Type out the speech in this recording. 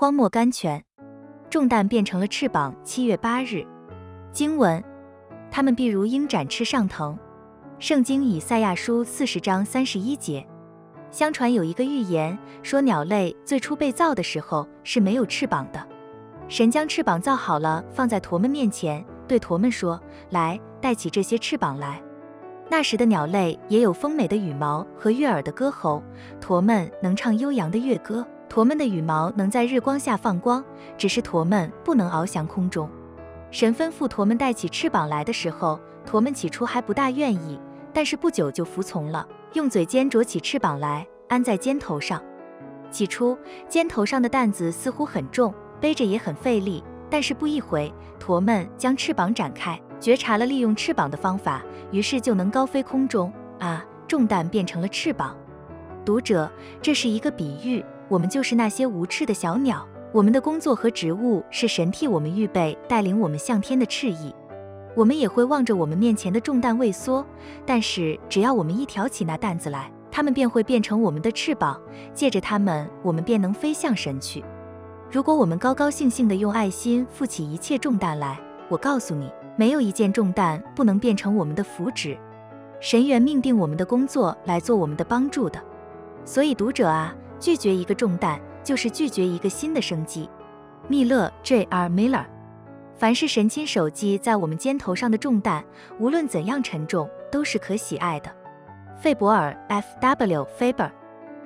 荒漠甘泉，重担变成了翅膀。七月八日，经文：他们必如鹰展翅上腾。圣经以赛亚书四十章三十一节。相传有一个预言说，鸟类最初被造的时候是没有翅膀的。神将翅膀造好了，放在驼们面前，对驼们说：“来，带起这些翅膀来。”那时的鸟类也有丰美的羽毛和悦耳的歌喉，驼们能唱悠扬的乐歌。驼们的羽毛能在日光下放光，只是驼们不能翱翔空中。神吩咐驼们带起翅膀来的时候，驼们起初还不大愿意，但是不久就服从了，用嘴尖啄起翅膀来，安在肩头上。起初，肩头上的担子似乎很重。背着也很费力，但是不一回，驼们将翅膀展开，觉察了利用翅膀的方法，于是就能高飞空中。啊，重担变成了翅膀。读者，这是一个比喻，我们就是那些无翅的小鸟。我们的工作和职务是神替我们预备，带领我们向天的翅翼。我们也会望着我们面前的重担畏缩，但是只要我们一挑起那担子来，它们便会变成我们的翅膀，借着它们，我们便能飞向神去。如果我们高高兴兴地用爱心负起一切重担来，我告诉你，没有一件重担不能变成我们的福祉。神原命定我们的工作来做我们的帮助的。所以读者啊，拒绝一个重担，就是拒绝一个新的生机。密勒 J.R. Miller。凡是神亲手记在我们肩头上的重担，无论怎样沉重，都是可喜爱的。费伯尔 F.W. Faber。